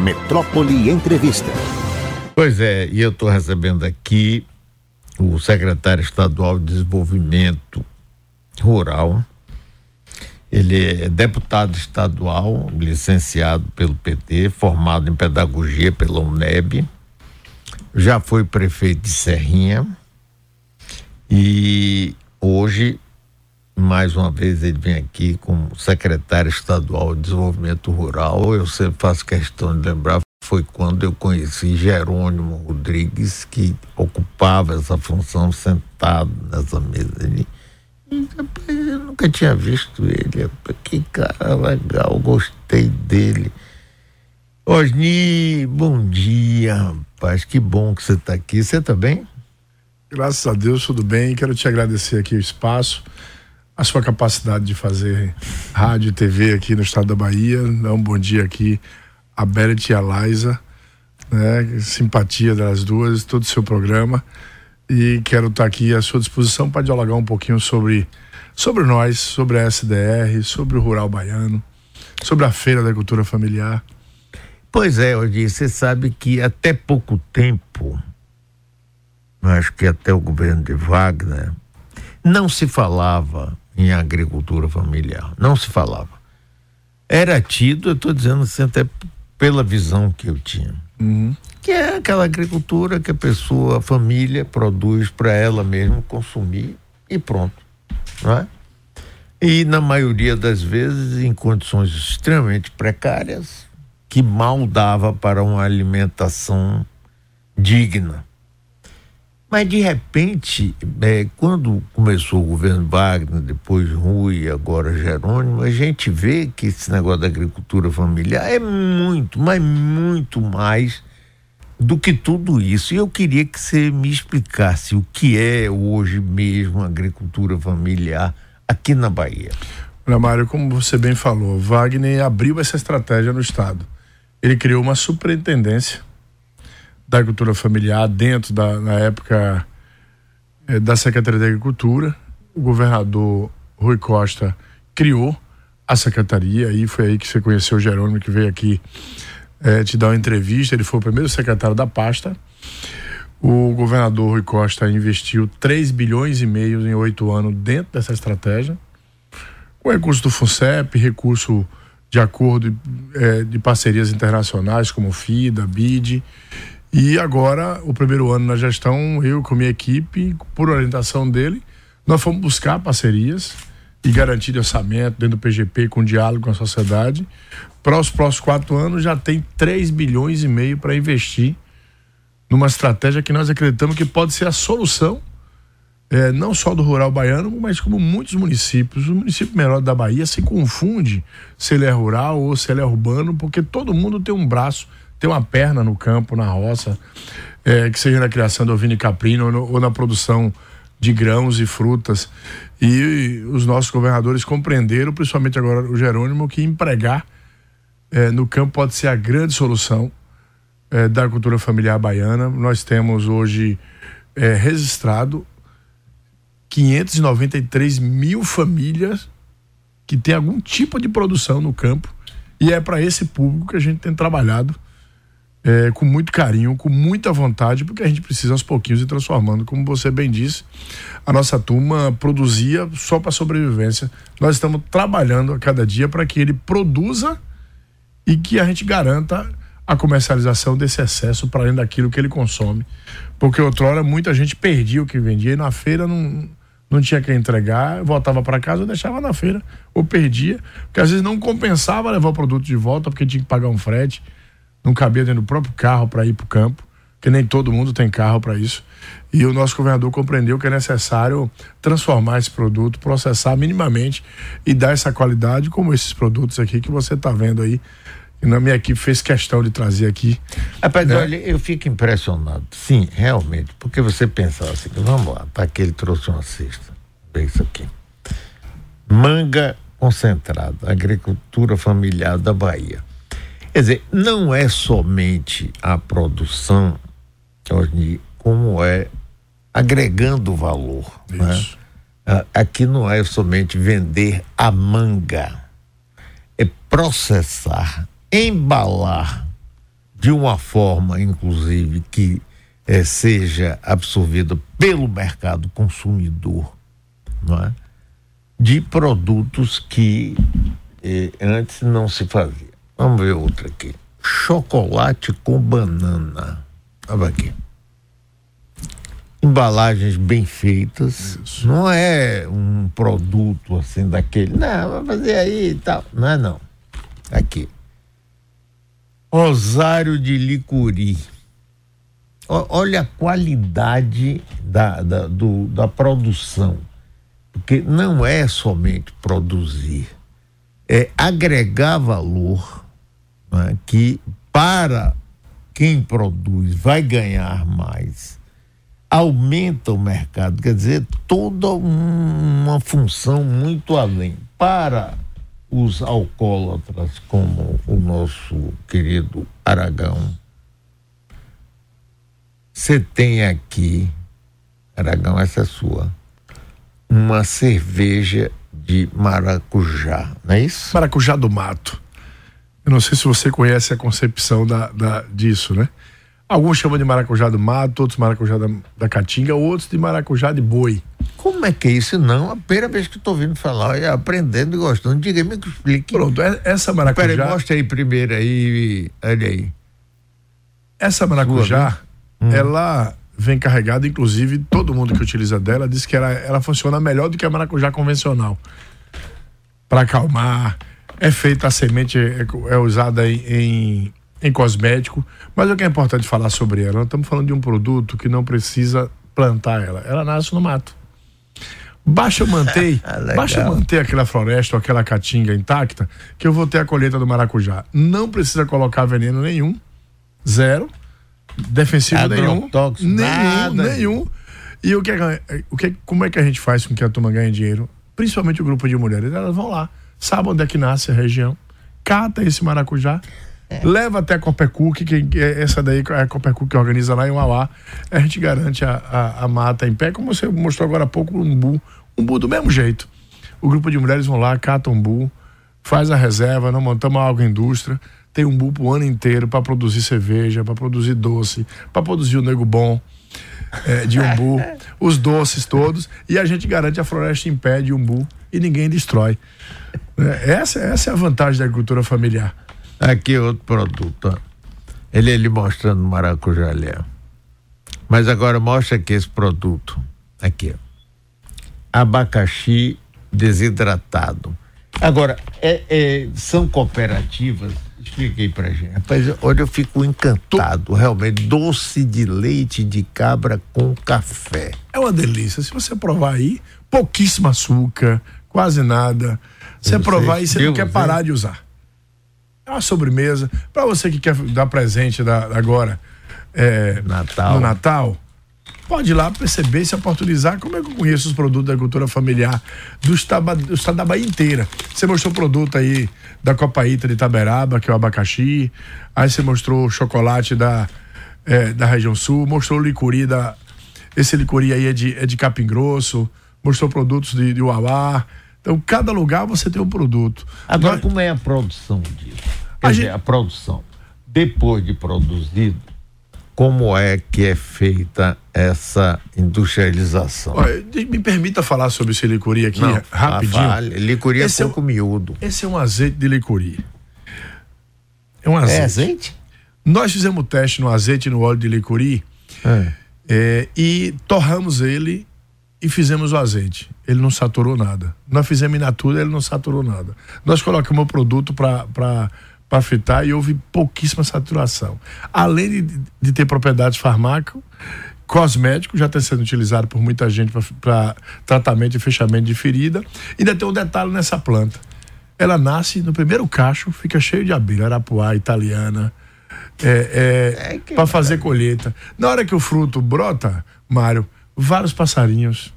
Metrópole Entrevista. Pois é, e eu estou recebendo aqui o secretário estadual de Desenvolvimento Rural. Ele é deputado estadual, licenciado pelo PT, formado em pedagogia pela UNEB, já foi prefeito de Serrinha e hoje, mais uma vez, ele vem aqui como secretário estadual de Desenvolvimento Rural. Eu sempre faço questão de lembrar foi quando eu conheci Jerônimo Rodrigues, que ocupava essa função sentado nessa mesa. Ele, eu nunca tinha visto ele. Que cara legal, gostei dele. Osni, bom dia, rapaz. Que bom que você está aqui. Você está bem? Graças a Deus, tudo bem. Quero te agradecer aqui o espaço, a sua capacidade de fazer rádio e TV aqui no estado da Bahia. Dar um bom dia aqui a Beret e a Liza, né? Simpatia das duas, todo o seu programa. E quero estar aqui à sua disposição para dialogar um pouquinho sobre, sobre nós, sobre a SDR, sobre o rural baiano, sobre a Feira da Cultura Familiar. Pois é, Odi, você sabe que até pouco tempo, acho que até o governo de Wagner, não se falava em agricultura familiar, não se falava. Era tido, eu estou dizendo assim, até pela visão que eu tinha. Uhum. Que é aquela agricultura que a pessoa, a família, produz para ela mesma consumir e pronto. Não é? E na maioria das vezes em condições extremamente precárias, que mal dava para uma alimentação digna. Mas de repente, é, quando começou o governo Wagner, depois Rui, agora Jerônimo, a gente vê que esse negócio da agricultura familiar é muito, mas muito mais do que tudo isso. E eu queria que você me explicasse o que é hoje mesmo agricultura familiar aqui na Bahia. Olha, Mário, como você bem falou, Wagner abriu essa estratégia no Estado. Ele criou uma superintendência da agricultura familiar dentro da na época é, da Secretaria da Agricultura. O governador Rui Costa criou a secretaria e foi aí que você conheceu o Jerônimo que veio aqui é, te dar uma entrevista. Ele foi o primeiro secretário da pasta. O governador Rui Costa investiu 3 bilhões e meio em oito anos dentro dessa estratégia, com recurso do FUNCEP, recurso de acordo é, de parcerias internacionais como FIDA, BID e agora, o primeiro ano na gestão, eu com minha equipe, por orientação dele, nós fomos buscar parcerias e garantir orçamento dentro do PGP com diálogo com a sociedade. Para os próximos quatro anos já tem 3 bilhões e meio para investir numa estratégia que nós acreditamos que pode ser a solução é, não só do rural baiano, mas como muitos municípios. O município menor da Bahia se confunde se ele é rural ou se ele é urbano, porque todo mundo tem um braço ter uma perna no campo, na roça, é, que seja na criação de ovino e caprino ou, no, ou, na produção de grãos e frutas. E os nossos governadores compreenderam, principalmente agora o Jerônimo, que empregar é, no campo pode ser a grande solução é, da cultura familiar baiana. Nós temos hoje é, registrado 593 mil famílias que têm algum tipo de produção no campo. E é para esse público que a gente tem trabalhado é, com muito carinho, com muita vontade, porque a gente precisa aos pouquinhos ir transformando. Como você bem disse, a nossa turma produzia só para sobrevivência. Nós estamos trabalhando a cada dia para que ele produza e que a gente garanta a comercialização desse excesso para além daquilo que ele consome. Porque outrora muita gente perdia o que vendia e na feira não, não tinha que entregar, voltava para casa ou deixava na feira, ou perdia, porque às vezes não compensava levar o produto de volta porque tinha que pagar um frete não cabia dentro do próprio carro para ir para o campo, que nem todo mundo tem carro para isso. E o nosso governador compreendeu que é necessário transformar esse produto, processar minimamente e dar essa qualidade, como esses produtos aqui que você está vendo aí. E na minha equipe fez questão de trazer aqui. Rapaz, né? olha, eu fico impressionado. Sim, realmente. Porque você pensava assim, vamos lá, tá aqui ele trouxe uma cesta. Vê isso aqui. Manga concentrada, agricultura familiar da Bahia. Quer dizer, não é somente a produção, como é agregando valor. Né? Aqui não é somente vender a manga, é processar, embalar, de uma forma, inclusive, que é, seja absorvida pelo mercado consumidor, não é? de produtos que eh, antes não se fazia. Vamos ver outra aqui. Chocolate com banana. Olha aqui. Embalagens bem feitas. Isso. Não é um produto assim daquele. Não, vai fazer aí e tal. Não é não. Aqui. Rosário de licuri. olha a qualidade da, da, do, da produção. Porque não é somente produzir, é agregar valor né, que para quem produz vai ganhar mais, aumenta o mercado, quer dizer, toda uma função muito além. Para os alcoólatras, como o nosso querido Aragão, você tem aqui, Aragão, essa é sua, uma cerveja de maracujá, não é isso? Maracujá do mato. Eu não sei se você conhece a concepção da, da, disso, né? Alguns chamam de maracujá do mato, outros maracujá da, da caatinga, outros de maracujá de boi. Como é que é isso? Não, a primeira vez que estou ouvindo falar, e aprendendo e gostando. Diga-me que explique. Pronto, é, essa maracujá. Peraí, mostra aí primeiro aí, olha aí. Essa maracujá, hum. ela vem carregada, inclusive todo mundo que utiliza dela diz que ela, ela funciona melhor do que a maracujá convencional. Para acalmar, é feita a semente, é, é usada em, em, em, cosmético, mas o que é importante falar sobre ela? Nós estamos falando de um produto que não precisa plantar ela, ela nasce no mato. Basta manter, basta manter aquela floresta ou aquela caatinga intacta, que eu vou ter a colheita do maracujá. Não precisa colocar veneno nenhum, zero defensivo nenhum. Nenhum, nada. nenhum. E o que, é, o que, como é que a gente faz com que a turma ganhe dinheiro? Principalmente o grupo de mulheres. Elas vão lá, sabem onde é que nasce a região, cata esse maracujá, é. leva até a Copecu, que, que essa daí é a Copecu que organiza lá em Uauá. A gente garante a, a, a, mata em pé, como você mostrou agora há pouco, um umbu. Umbu do mesmo jeito. O grupo de mulheres vão lá, cata umbu, faz a reserva, não montamos uma indústria tem um bupo o ano inteiro para produzir cerveja, para produzir doce, para produzir o nego bom é, de umbu, os doces todos, e a gente garante a floresta em pé de umbu e ninguém destrói. É, essa, essa é a vantagem da agricultura familiar. Aqui outro produto. Ele ele mostrando maracujá ali. Mas agora mostra aqui esse produto. Aqui. Abacaxi desidratado. Agora, é, é, são cooperativas Expliquei pra gente. Rapaz, olha, eu fico encantado, realmente. Doce de leite de cabra com café. É uma delícia. Se você provar aí, pouquíssimo açúcar, quase nada. Você eu provar aí, você não quer parar de usar. É uma sobremesa. Para você que quer dar presente da, agora é, Natal. no Natal, pode ir lá perceber, se oportunizar. Como é que eu conheço os produtos da agricultura familiar do estado, do estado da Bahia inteira? Você mostrou produto aí da Copaíta de Itaberaba, que é o abacaxi. Aí você mostrou o chocolate da, é, da região sul, mostrou o licuri da. Esse licuri aí é de, é de capim grosso, mostrou produtos de, de Uauá. Então, cada lugar você tem um produto. Agora, Mas... como é a produção disso? Quer a, dizer, gente... a produção. Depois de produzido, como é que é feita essa industrialização? Olha, me permita falar sobre esse licuri aqui Não, rapidinho. Fale. Licuri é esse é pouco é um, miúdo. Esse é um azeite de licuri. É um azeite. É azeite? Nós fizemos teste no azeite e no óleo de licuri é. É, e torramos ele e fizemos o azeite. Ele não saturou nada. Nós fizemos in natura, ele não saturou nada. Nós colocamos o produto para fritar e houve pouquíssima saturação. Além de, de ter propriedades farmáco, cosmético, já está sendo utilizado por muita gente para tratamento e fechamento de ferida. E ainda tem um detalhe nessa planta. Ela nasce no primeiro cacho, fica cheio de abelha, arapuá, italiana, é, é, é para fazer colheita. Na hora que o fruto brota, Mário, vários passarinhos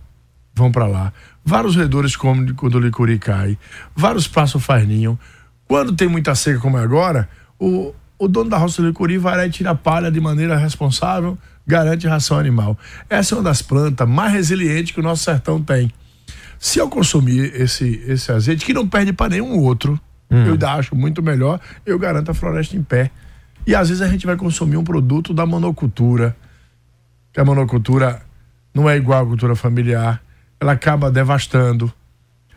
vão para lá, vários redores comem quando o licuri cai, vários passam faz ninho, quando tem muita seca como é agora, o, o dono da roça do licuri vai lá e tira a palha de maneira responsável, garante ração animal. Essa é uma das plantas mais resilientes que o nosso sertão tem. Se eu consumir esse, esse azeite, que não perde para nenhum outro, hum. eu ainda acho muito melhor, eu garanto a floresta em pé. E às vezes a gente vai consumir um produto da monocultura, que a monocultura não é igual à cultura familiar, ela acaba devastando,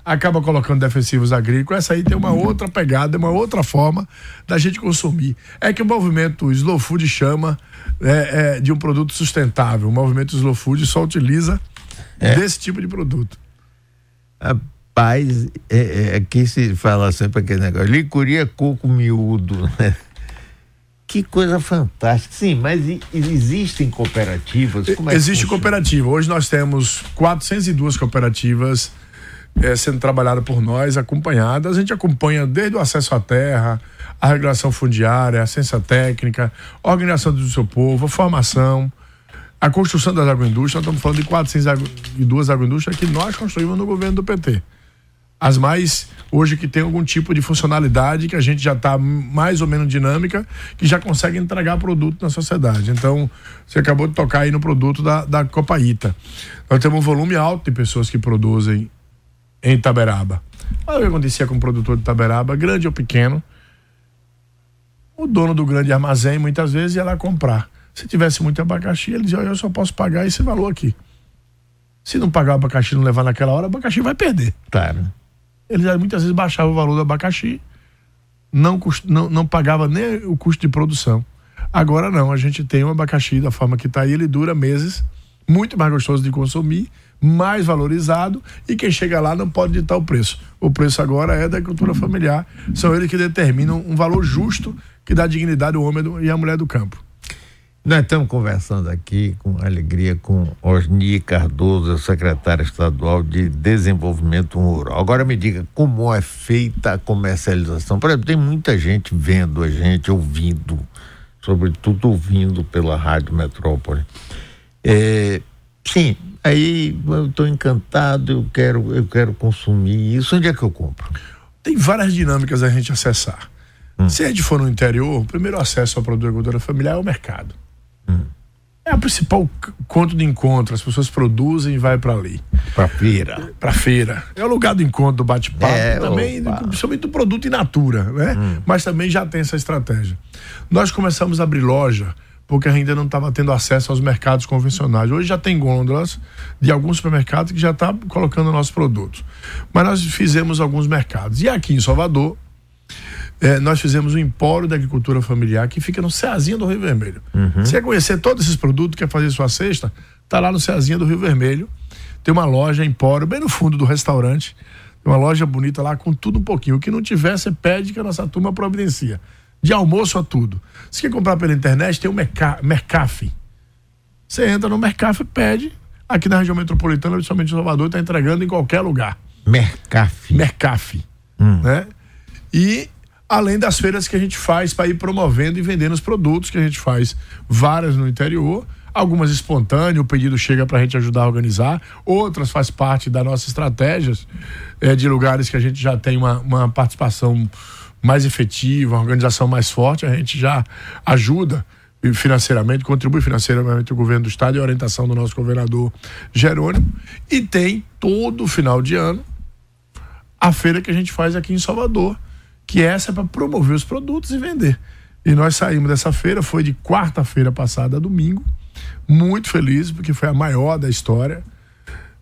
acaba colocando defensivos agrícolas. Essa aí tem uma outra pegada, uma outra forma da gente consumir. É que o movimento Slow Food chama é, é, de um produto sustentável. O movimento Slow Food só utiliza é. desse tipo de produto. Rapaz, é, é, aqui se fala sempre aquele negócio, licuria coco miúdo, né? Que coisa fantástica. Sim, mas existem cooperativas? É Existe cooperativa. Hoje nós temos 402 cooperativas é, sendo trabalhadas por nós, acompanhadas. A gente acompanha desde o acesso à terra, a regulação fundiária, a ciência técnica, a organização do seu povo, a formação, a construção das agroindústrias. Nós estamos falando de 402 agroindústrias que nós construímos no governo do PT as mais hoje que tem algum tipo de funcionalidade que a gente já está mais ou menos dinâmica, que já consegue entregar produto na sociedade. Então, você acabou de tocar aí no produto da, da Copaíta. Nós temos um volume alto de pessoas que produzem em Itaberaba. Olha o que acontecia com o produtor de Itaberaba, grande ou pequeno. O dono do grande armazém muitas vezes ia lá comprar. Se tivesse muito abacaxi, ele dizia: Eu só posso pagar esse valor aqui. Se não pagar o abacaxi e não levar naquela hora, o abacaxi vai perder. Claro eles muitas vezes baixavam o valor do abacaxi, não, não, não pagava nem o custo de produção. Agora não, a gente tem um abacaxi da forma que está aí, ele dura meses, muito mais gostoso de consumir, mais valorizado e quem chega lá não pode ditar o preço. O preço agora é da agricultura familiar, são eles que determinam um valor justo que dá dignidade ao homem e à mulher do campo. Nós estamos conversando aqui com alegria com Osni Cardoso, secretário estadual de Desenvolvimento Rural. Agora me diga como é feita a comercialização. Por exemplo, tem muita gente vendo a gente, ouvindo, sobretudo ouvindo pela Rádio Metrópole. É, sim, aí eu estou encantado, eu quero, eu quero consumir isso. Onde é que eu compro? Tem várias dinâmicas a gente acessar. Hum. Se a gente for no interior, o primeiro acesso ao produto da agricultura familiar é o mercado. É o principal ponto de encontro. As pessoas produzem e vai para ali. Para feira. Para feira. É o lugar do encontro, do bate-papo, é, também, opa. principalmente do produto in natura, né? Hum. Mas também já tem essa estratégia. Nós começamos a abrir loja porque ainda não estava tendo acesso aos mercados convencionais. Hoje já tem gôndolas de alguns supermercados que já estão tá colocando nossos produtos. Mas nós fizemos alguns mercados. E aqui em Salvador, é, nós fizemos o um Empório da Agricultura Familiar que fica no Ceazinho do Rio Vermelho. Uhum. Você quer conhecer todos esses produtos, quer fazer sua cesta? Tá lá no Ceazinho do Rio Vermelho. Tem uma loja Empório bem no fundo do restaurante. Tem uma loja bonita lá com tudo um pouquinho. O que não tiver, você pede que a nossa turma providencia. De almoço a tudo. Se quer comprar pela internet, tem o Merca Mercaf. Você entra no Mercaf e pede. Aqui na região metropolitana, principalmente em Salvador, está entregando em qualquer lugar. Mercaf. Mercaf. Hum. Né? E além das feiras que a gente faz para ir promovendo e vendendo os produtos que a gente faz, várias no interior, algumas espontâneas, o pedido chega para a gente ajudar a organizar, outras faz parte das nossas estratégias é, de lugares que a gente já tem uma, uma participação mais efetiva, uma organização mais forte, a gente já ajuda financeiramente, contribui financeiramente o governo do estado e a orientação do nosso governador Jerônimo. E tem todo final de ano a feira que a gente faz aqui em Salvador, que essa é para promover os produtos e vender. E nós saímos dessa feira, foi de quarta-feira passada a domingo, muito feliz, porque foi a maior da história.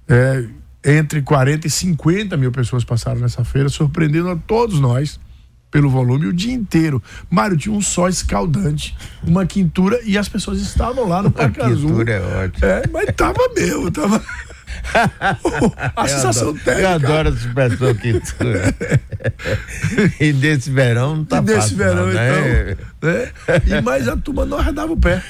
É, entre 40 e 50 mil pessoas passaram nessa feira, surpreendendo a todos nós pelo volume o dia inteiro. Mário tinha um sol escaldante, uma quintura e as pessoas estavam lá no Parque Azul. Quintura é ótimo. É, mas tava mesmo, tava a sensação adoro, técnica. Eu adoro essa expressão quintura. e desse verão não tá e desse fácil. verão, não, né? então. Né? E mais a turma não arredava o pé.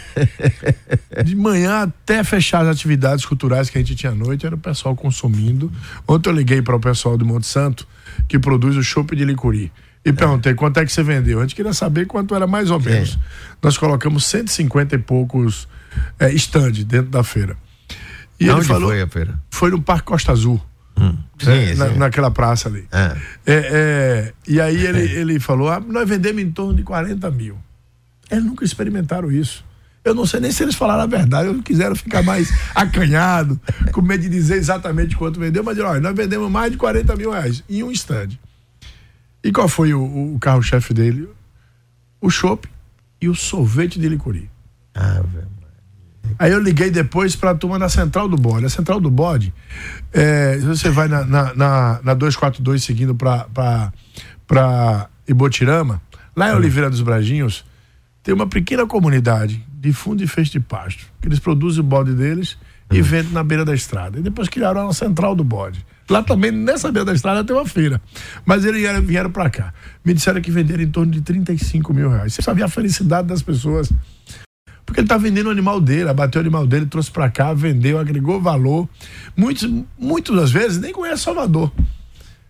De manhã até fechar as atividades culturais que a gente tinha à noite, era o pessoal consumindo. Ontem eu liguei para o pessoal do Monte Santo, que produz o chopp de licuri. E perguntei é. quanto é que você vendeu. A gente queria saber quanto era mais ou menos. Nós colocamos 150 e poucos é, stand dentro da feira. E Onde ele falou, foi a feira? Foi no Parque Costa Azul. Hum, sim, é, sim. Na, naquela praça ali. É. É, é e aí ele, ele falou: ah, nós vendemos em torno de 40 mil. Eles nunca experimentaram isso. Eu não sei nem se eles falaram a verdade, eles quiseram ficar mais acanhado, com medo de dizer exatamente quanto vendeu, mas olha, nós vendemos mais de 40 mil reais em um stand. E qual foi o, o carro-chefe dele? O chopp e o sorvete de licuri. Ah, velho. Aí eu liguei depois para a turma da Central do Bode. A Central do Bode, é, você vai na, na, na, na 242 seguindo para Ibotirama, lá em Oliveira dos Brajinhos, tem uma pequena comunidade de fundo e feixe de pasto. Que eles produzem o bode deles e vendem na beira da estrada. E depois criaram a Central do Bode. Lá também, nessa beira da estrada, tem uma feira. Mas eles vieram, vieram para cá. Me disseram que venderam em torno de 35 mil reais. Você sabia a felicidade das pessoas porque ele está vendendo o animal dele, abateu o animal dele, trouxe para cá, vendeu, agregou valor. Muitos, muitas das vezes nem conhece Salvador.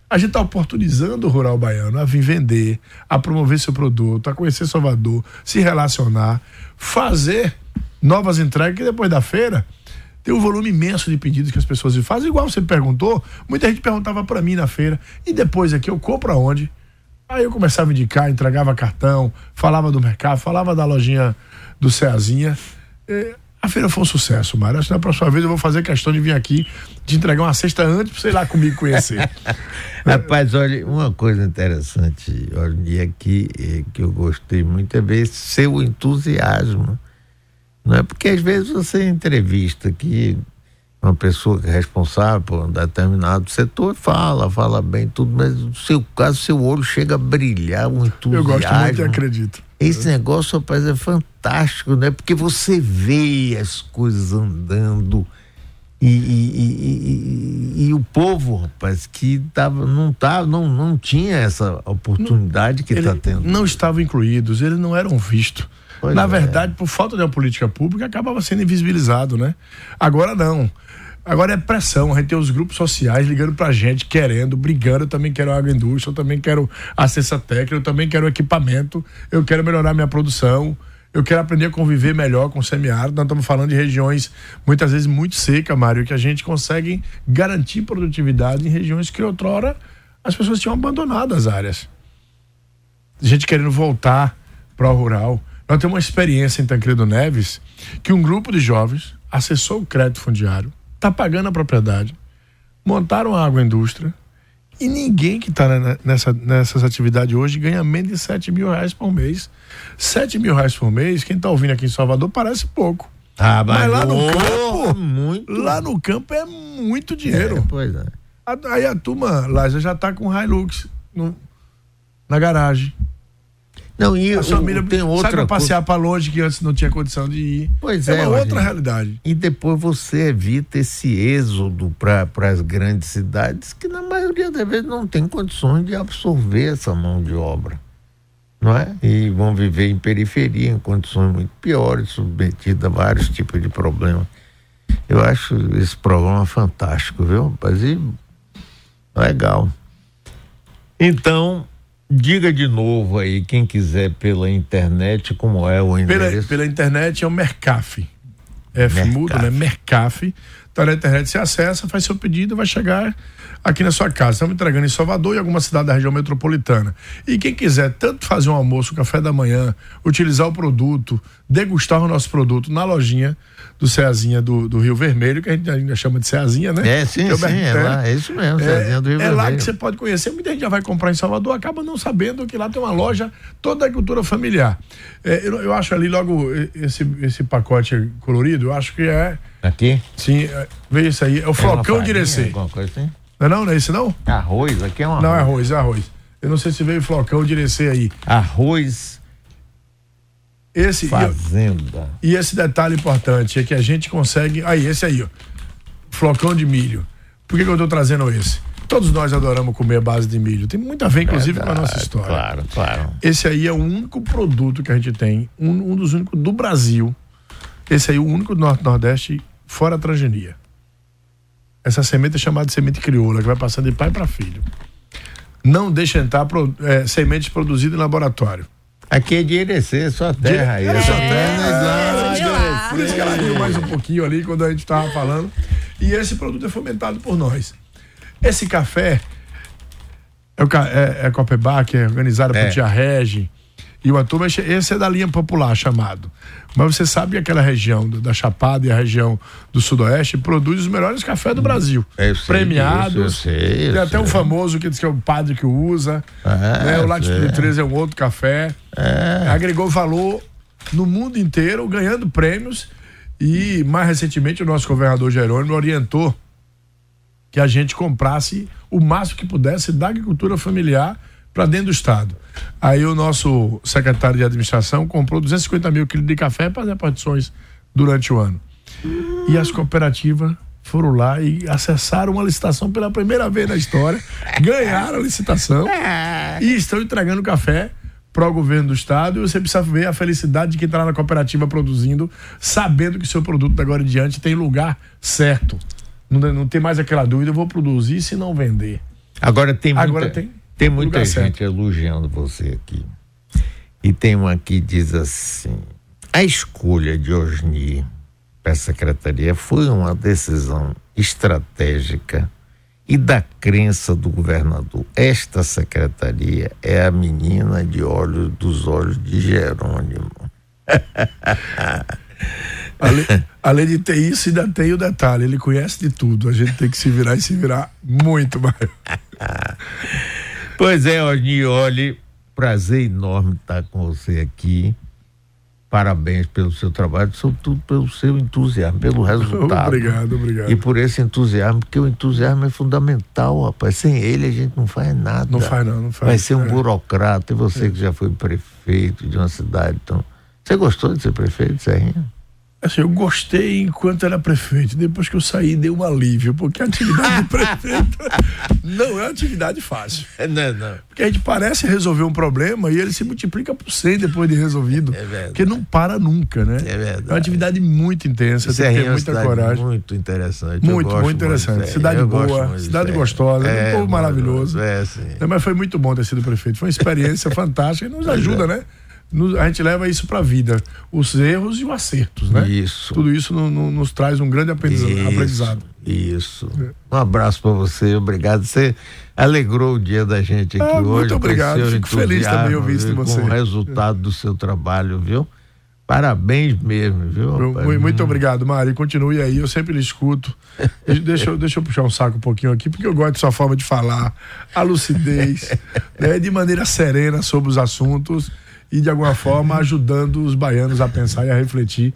A gente está oportunizando o rural baiano a vir vender, a promover seu produto, a conhecer Salvador, se relacionar, fazer novas entregas, que depois da feira tem um volume imenso de pedidos que as pessoas fazem. Igual você perguntou, muita gente perguntava para mim na feira, e depois aqui eu compro aonde? Aí eu começava a indicar, entregava cartão, falava do mercado, falava da lojinha do Ceazinha. É, a feira foi um sucesso, Mário. Acho que na próxima vez eu vou fazer questão de vir aqui, de entregar uma cesta antes, pra você ir lá comigo conhecer. Rapaz, olha, uma coisa interessante, olha, aqui é, que eu gostei muito é ver seu entusiasmo. Não é porque às vezes você entrevista que uma pessoa que é responsável por um determinado setor fala, fala bem tudo, mas no seu caso, seu olho chega a brilhar, um entusiasmo. Eu gosto muito e acredito. Esse negócio, rapaz, é fantástico, né? Porque você vê as coisas andando e, e, e, e o povo, rapaz, que tava, não, tava, não, não tinha essa oportunidade que está tendo. Não estavam incluídos, eles não eram vistos. Pois Na é. verdade, por falta de uma política pública, acabava sendo invisibilizado, né? Agora não. Agora é pressão, a gente tem os grupos sociais ligando pra gente, querendo, brigando, eu também quero agroindústria, eu também quero assistência técnica, eu também quero equipamento, eu quero melhorar minha produção, eu quero aprender a conviver melhor com o semiárido. Nós estamos falando de regiões muitas vezes muito secas, Mário, que a gente consegue garantir produtividade em regiões que outrora as pessoas tinham abandonado as áreas. Gente querendo voltar para o rural. Nós temos uma experiência em Tancredo Neves que um grupo de jovens acessou o crédito fundiário, está pagando a propriedade, montaram a agroindústria e ninguém que está nessa, nessas atividades hoje ganha menos de 7 mil reais por mês. 7 mil reais por mês, quem está ouvindo aqui em Salvador parece pouco. Ah, mas, mas lá no campo, muito. lá no campo é muito dinheiro. É, pois é. Aí a turma lá já está com Hilux no, na garagem. Não, e a família tem outra sabe passear para longe que antes não tinha condição de ir. Pois é, é uma outra realidade. E depois você evita esse êxodo para as grandes cidades que na maioria das vezes não tem condições de absorver essa mão de obra, não é? E vão viver em periferia em condições muito piores, submetidos a vários tipos de problemas. Eu acho esse programa fantástico, viu? Rapaz? E legal. Então, Diga de novo aí, quem quiser pela internet, como é o endereço? Pela, pela internet é o Mercaf. F mudo, né? Mercaf. Então na internet você acessa, faz seu pedido, vai chegar aqui na sua casa. Estamos entregando em Salvador e alguma cidade da região metropolitana. E quem quiser tanto fazer um almoço, um café da manhã, utilizar o produto, degustar o nosso produto na lojinha, do Ceazinha do, do, Rio Vermelho, que a gente ainda chama de Ceazinha, né? É, sim, é sim, é, lá, é isso mesmo, Ceazinha é, do Rio é Vermelho. É lá que você pode conhecer, muita gente já vai comprar em Salvador, acaba não sabendo que lá tem uma loja toda da cultura familiar. É, eu, eu, acho ali logo esse, esse pacote colorido, eu acho que é... Aqui? Sim, é, vê isso aí, é o flocão de Irecê. Alguma coisa assim? Não é não, não é esse não? Arroz, aqui é um arroz. Não, é arroz, é arroz. Eu não sei se veio flocão de Irecê aí. Arroz esse, Fazenda. E, e, esse detalhe importante é que a gente consegue. Aí, esse aí, ó. Flocão de milho. Por que, que eu estou trazendo esse? Todos nós adoramos comer base de milho. Tem muito a ver, inclusive, Verdade, com a nossa história. Claro, claro. Esse aí é o único produto que a gente tem, um, um dos únicos do Brasil. Esse aí é o único do Norte-Nordeste fora a transgenia. Essa semente é chamada de semente crioula, que vai passando de pai para filho. Não deixa entrar é, sementes produzidas em laboratório. Aqui é de Irecê, só terra. De... É, só terra, é, Por isso que ela riu mais um pouquinho ali quando a gente estava falando. E esse produto é fomentado por nós. Esse café é, o, é, é Copebar, que é organizado é. por Tia Regi. E o turma, esse é da linha popular chamado. Mas você sabe que aquela região da Chapada e a região do Sudoeste produz os melhores cafés do Brasil. Eu sei premiados. eu sei, eu tem até um famoso que diz que é o padre que usa. É, né? O Latitude 13 é um outro café. É. Agregou valor no mundo inteiro, ganhando prêmios. E mais recentemente o nosso governador Jerônimo orientou que a gente comprasse o máximo que pudesse da agricultura familiar para dentro do estado. Aí o nosso secretário de administração comprou 250 mil quilos de café para fazer partições durante o ano. E as cooperativas foram lá e acessaram uma licitação pela primeira vez na história, ganharam a licitação e estão entregando café para o governo do estado e você precisa ver a felicidade de quem está lá na cooperativa produzindo, sabendo que seu produto da agora em diante tem lugar certo. Não, não tem mais aquela dúvida, eu vou produzir se não vender. Agora tem muita, Agora tem, tem muita gente certo. elogiando você aqui. E tem uma que diz assim: a escolha de Osni para a secretaria foi uma decisão estratégica e da crença do governador. Esta secretaria é a menina de olhos dos olhos de Jerônimo. Além, além de ter isso, ainda tem o detalhe: ele conhece de tudo. A gente tem que se virar e se virar muito mais. Pois é, Osni, olhe, prazer enorme estar com você aqui. Parabéns pelo seu trabalho, sobretudo pelo seu entusiasmo, pelo resultado. Obrigado, obrigado. E por esse entusiasmo, porque o entusiasmo é fundamental, rapaz. Sem ele a gente não faz nada. Não faz, não, não faz. Vai ser um É. burocrata. E você que já foi prefeito de uma cidade. Então, você gostou de ser prefeito, Serrinha? Assim, eu gostei enquanto era prefeito. Depois que eu saí, deu um alívio, porque a atividade de prefeito não é uma atividade fácil. Não, não. Porque a gente parece resolver um problema e ele se multiplica por 100 depois de resolvido. É verdade. Porque não para nunca, né? É verdade. É uma atividade muito intensa, tem que ter é muita coragem. muito interessante. Muito, muito interessante. Serrinha. Cidade boa, muito de cidade gostosa, um povo maravilhoso. É, sim. Mas foi muito bom ter sido prefeito. Foi uma experiência fantástica e nos ajuda, né? A gente leva isso para a vida. Os erros e os acertos, né? Isso. Tudo isso no- no- nos traz um grande aprendiza- Isso, aprendizado. Isso. Um abraço para você, obrigado. Você alegrou o dia da gente aqui Ah, muito hoje. com obrigado. Fico feliz também ouvir isso de você. Com o resultado do seu trabalho, viu? Parabéns mesmo, viu? Rapaz? muito obrigado, Mari. Continue aí, eu sempre lhe escuto. Deixa, eu- deixa eu puxar um saco um pouquinho aqui, porque eu gosto de sua forma de falar, a lucidez, né, de maneira serena sobre os assuntos e, de alguma forma, ajudando os baianos a pensar e a refletir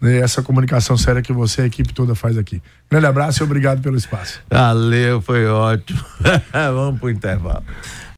né, essa comunicação séria que você e a equipe toda faz aqui. Grande abraço e obrigado pelo espaço. Valeu, foi ótimo. Vamos pro intervalo.